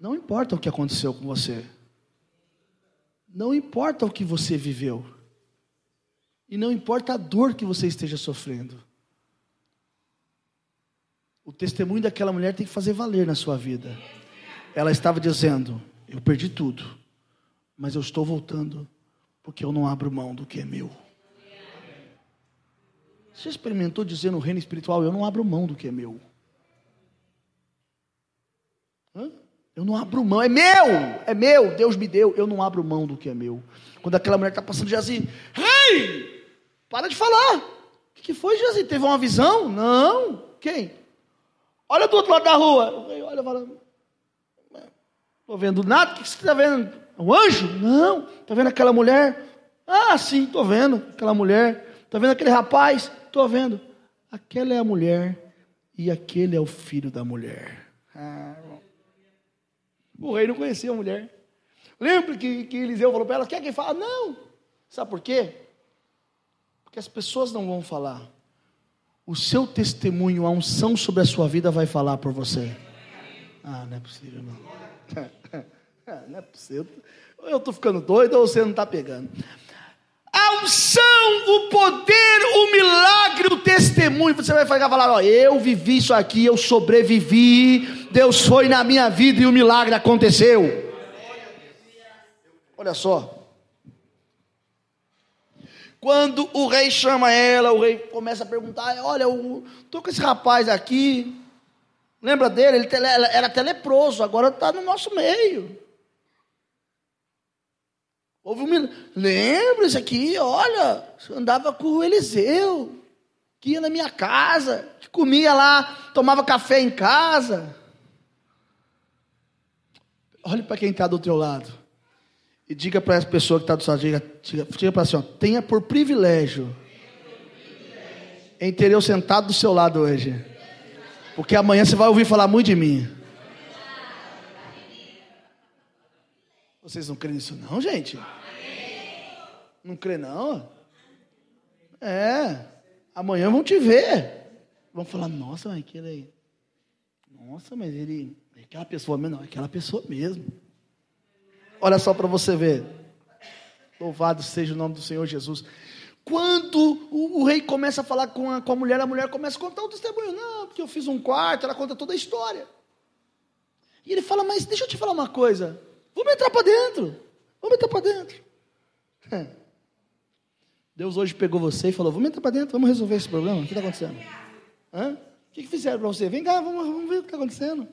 Não importa o que aconteceu com você. Não importa o que você viveu. E não importa a dor que você esteja sofrendo. O testemunho daquela mulher tem que fazer valer na sua vida. Ela estava dizendo: Eu perdi tudo, mas eu estou voltando, porque eu não abro mão do que é meu. Você experimentou dizer no reino espiritual: Eu não abro mão do que é meu. Hã? Eu não abro mão, é meu, é meu, Deus me deu, eu não abro mão do que é meu. Quando aquela mulher está passando, Jazi, rei, para de falar. O que foi, Jazi? Teve uma visão? Não. Quem? Olha do outro lado da rua. Rei olha fala, estou vendo nada, o que você está vendo? Um anjo? Não. Está vendo aquela mulher? Ah, sim, estou vendo aquela mulher. Está vendo aquele rapaz? Estou vendo. Aquela é a mulher e aquele é o filho da mulher. Ah, o rei não conhecia a mulher. Lembra que, que Eliseu falou para ela: quer quem fala? Não. Sabe por quê? Porque as pessoas não vão falar. O seu testemunho, a unção sobre a sua vida vai falar por você. Ah, não é possível, não. não é possível. Eu estou ficando doido ou você não está pegando? A unção, o poder, o milagre, o testemunho. Você vai falar, ó, eu vivi isso aqui, eu sobrevivi. Deus foi na minha vida e o milagre aconteceu. Olha só. Quando o rei chama ela, o rei começa a perguntar: Olha, eu estou com esse rapaz aqui. Lembra dele? Ele era até leproso, agora está no nosso meio. Houve um Lembra isso aqui? Olha, andava com o Eliseu, que ia na minha casa, que comia lá, tomava café em casa. Olhe para quem está do teu lado. E diga para essa pessoa que está do seu lado, diga, diga, diga para assim, ó, tenha por privilégio em ter eu sentado do seu lado hoje. Porque amanhã você vai ouvir falar muito de mim. Vocês não creem nisso não, gente? Não crê não? É. Amanhã vão te ver. Vão falar, nossa, mas aquele aí. Nossa, mas ele. É aquela pessoa mesmo, não, é aquela pessoa mesmo. Olha só para você ver. Louvado seja o nome do Senhor Jesus. Quando o, o, rei começa a falar com a, com a mulher, a mulher começa a contar o testemunho. Não, porque eu fiz um quarto, ela conta toda a história. E ele fala, mas deixa eu te falar uma coisa. Vamos entrar para dentro. Vamos entrar para dentro. Deus hoje pegou você e falou: Vamos entrar para dentro, vamos resolver esse problema. O que está acontecendo? Hã? O que, que fizeram para você? Vem cá, vamos, vamos ver o que está acontecendo.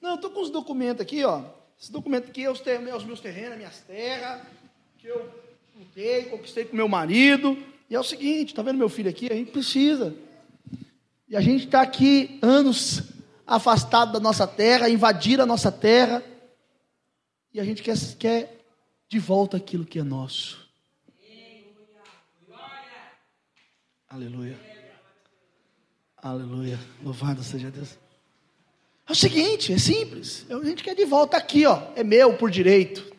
Não, eu estou com os documentos aqui, ó. Esse documento aqui é os, ter, os meus terrenos, minhas terras, que eu lutei, conquistei com meu marido. E é o seguinte: está vendo meu filho aqui? A gente precisa. E a gente está aqui anos afastado da nossa terra, invadir a nossa terra. E a gente quer, quer de volta aquilo que é nosso. Aleluia. Aleluia. Louvado seja Deus. É o seguinte, é simples. A gente quer de volta aqui, ó. É meu por direito.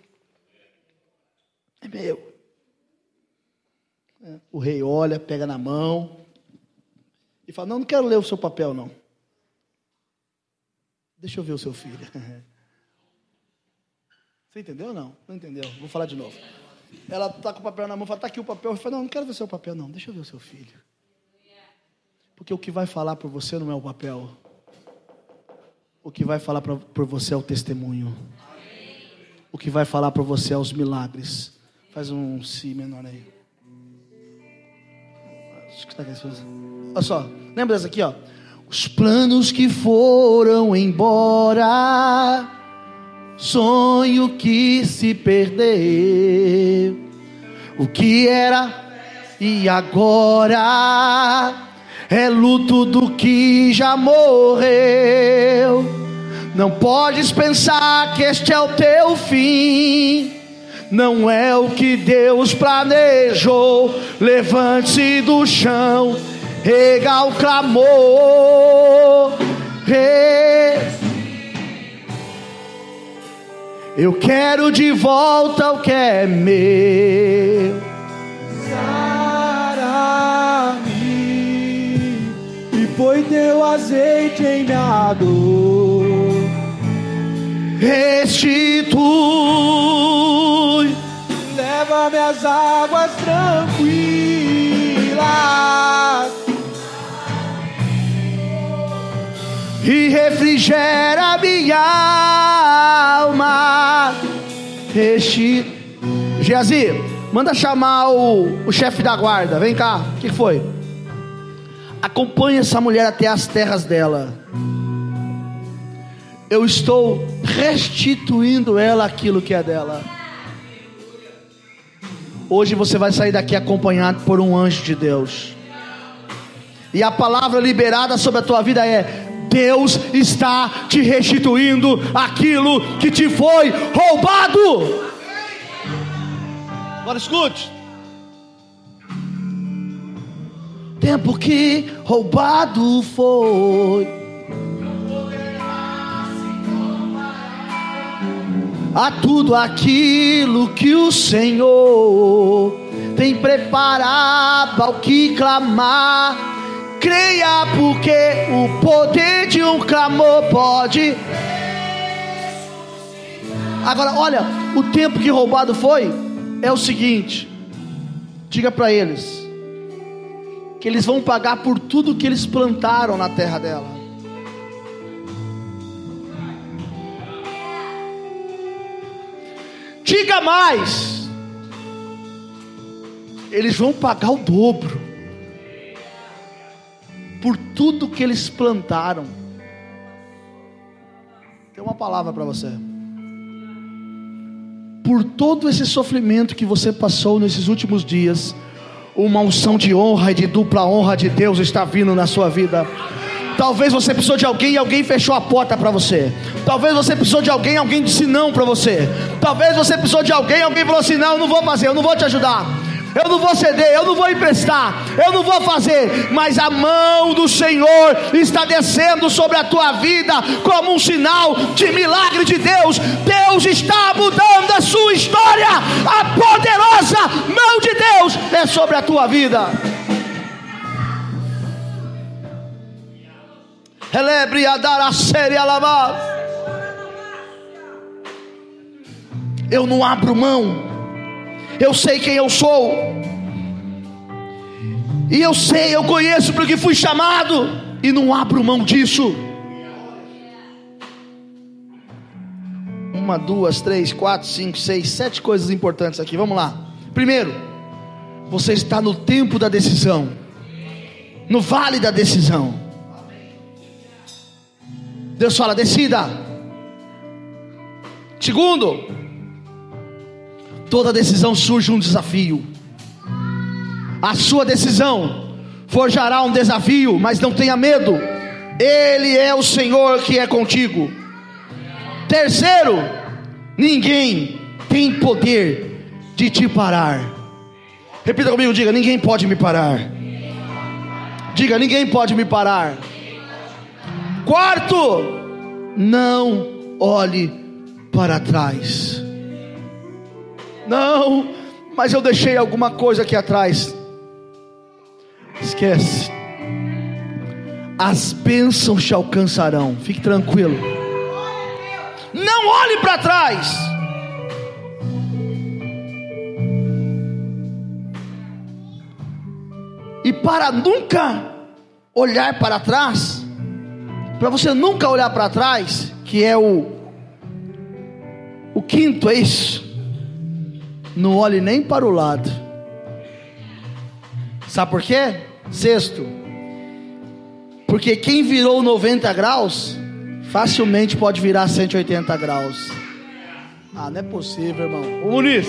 É meu. É. O rei olha, pega na mão e fala: Não, não quero ler o seu papel, não. Deixa eu ver o seu filho. Você entendeu ou não? Não entendeu? Vou falar de novo. Ela está com o papel na mão, fala, está aqui o papel. Eu falo, não, não quero ver seu papel, não. Deixa eu ver o seu filho. Porque o que vai falar por você não é o papel. O que vai falar pra, por você é o testemunho. O que vai falar por você é os milagres. Faz um si menor aí. Acho que aqui. Olha só, lembra dessa aqui, ó. Os planos que foram embora sonho que se perdeu. O que era e agora é luto do que já morreu. Não podes pensar que este é o teu fim. Não é o que Deus planejou. Levante-se do chão, rega o clamor. Eu quero de volta o que é meu. Sara-me e põe teu azeite em minha dor. Restitui, leva-me as águas tranquilas e refrigera minha alma. Este Geazi, manda chamar o, o chefe da guarda. Vem cá, o que foi? Acompanhe essa mulher até as terras dela. eu estou restituindo ela aquilo que é dela. Hoje você vai sair daqui acompanhado por um anjo de Deus. E a palavra liberada sobre a tua vida é: Deus está te restituindo aquilo que te foi roubado. Agora escute. Tempo que roubado foi a tudo aquilo que o Senhor tem preparado ao que clamar. Creia, porque o poder de um clamor pode. Agora, olha, o tempo que roubado foi é o seguinte: diga para eles que eles vão pagar por tudo que eles plantaram na terra dela. Diga mais. Eles vão pagar o dobro por tudo que eles plantaram. Tem uma palavra para você. Por todo esse sofrimento que você passou nesses últimos dias, uma unção de honra e de dupla honra de Deus está vindo na sua vida. Talvez você precisou de alguém e alguém fechou a porta para você. Talvez você precisou de alguém e alguém disse não para você. Talvez você precisou de alguém e alguém falou assim: não, eu não vou fazer, eu não vou te ajudar. Eu não vou ceder, eu não vou emprestar, eu não vou fazer, mas a mão do Senhor está descendo sobre a tua vida como um sinal de milagre de Deus. Deus está mudando a sua história, a poderosa mão de Deus é sobre a tua vida. Celebre a dar a série alabar. Eu não abro mão. Eu sei quem eu sou. E eu sei, eu conheço porque fui chamado. E não abro mão disso. Uma, duas, três, quatro, cinco, seis, sete coisas importantes aqui. Vamos lá. Primeiro, você está no tempo da decisão, no vale da decisão. Deus fala: decida. Segundo, toda decisão surge um desafio. A sua decisão forjará um desafio, mas não tenha medo. Ele é o Senhor que é contigo. Terceiro, ninguém tem poder de te parar. Repita comigo, diga: ninguém pode me parar. Diga: ninguém pode me parar. Quarto, não olhe para trás. Não, mas eu deixei alguma coisa aqui atrás. Esquece. As bênçãos te alcançarão. Fique tranquilo. Não olhe para trás. E para nunca olhar para trás, para você nunca olhar para trás, que é o o quinto é isso. Não olhe nem para o lado. Sabe por quê? Sexto. Porque quem virou 90 graus, facilmente pode virar 180 graus. Ah, não é possível, irmão. Ô Muniz.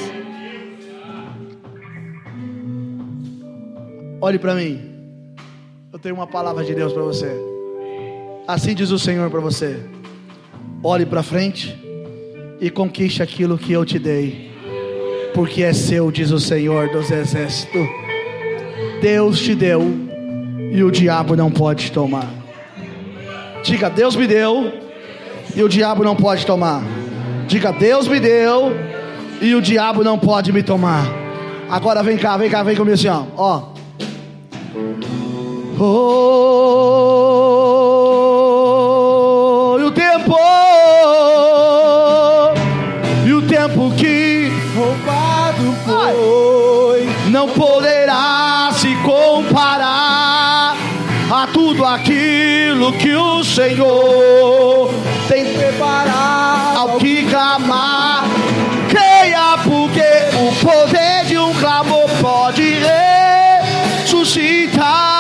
Olhe para mim. Eu tenho uma palavra de Deus para você. Assim diz o Senhor para você: olhe para frente e conquiste aquilo que eu te dei, porque é seu, diz o Senhor dos Exércitos. Deus te deu e o diabo não pode tomar. Diga: Deus me deu e o diabo não pode tomar. Diga: Deus me deu e o diabo não pode me tomar. Agora vem cá, vem cá, vem comigo assim, ó. ó. Oh, Senhor tem preparado ao que clamar. Creia, porque o poder de um clamor pode ressuscitar.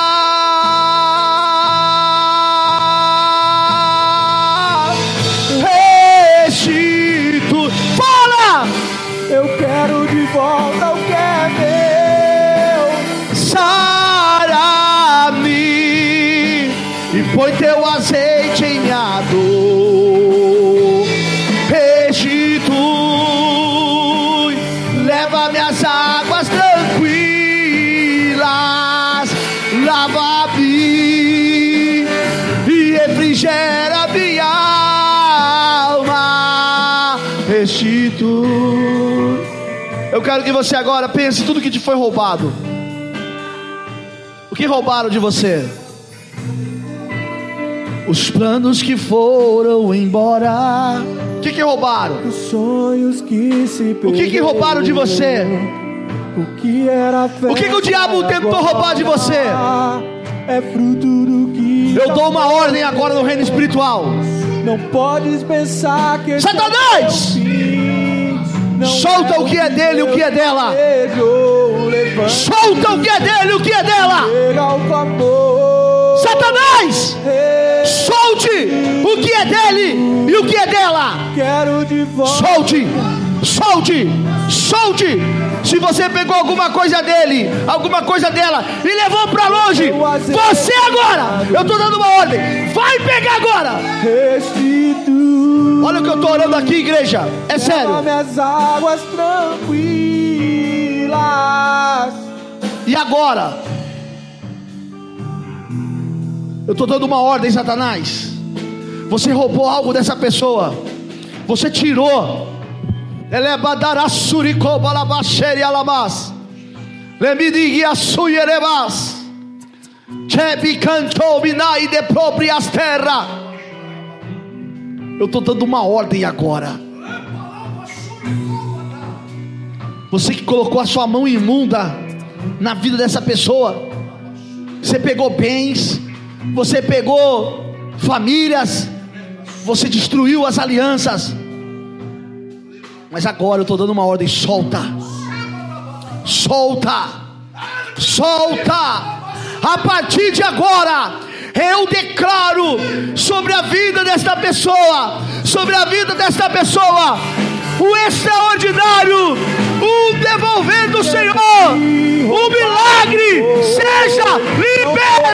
Que você agora pense tudo que te foi roubado. O que roubaram de você? Os planos que foram embora. O que, que roubaram? Os sonhos que se O que, que roubaram de você? O que era fé O que que o diabo tentou roubar de você? É fruto do que Eu dou uma ordem agora no reino espiritual. Não podes pensar que Satanás! é Solta o que é dele e o que é dela. Solta o que é dele e o que é dela. Satanás! Solte o que é dele e o que é dela. Solte, solte, solte. Se você pegou alguma coisa dele, alguma coisa dela e levou para longe, você agora, eu estou dando uma ordem, vai pegar agora. Restitui. Olha o que eu estou orando aqui, igreja, é sério. Minhas águas tranquilas. E agora? Eu estou dando uma ordem, Satanás. Você roubou algo dessa pessoa. Você tirou. É. Chebi cantou minai de proprias terra. Eu estou dando uma ordem agora. Você que colocou a sua mão imunda na vida dessa pessoa. Você pegou bens, você pegou famílias, você destruiu as alianças. Mas agora eu estou dando uma ordem: solta, solta, solta. A partir de agora, eu declaro sobre a vida desta pessoa, sobre a vida desta pessoa, o extraordinário, o devolver do Senhor, o milagre seja liberado.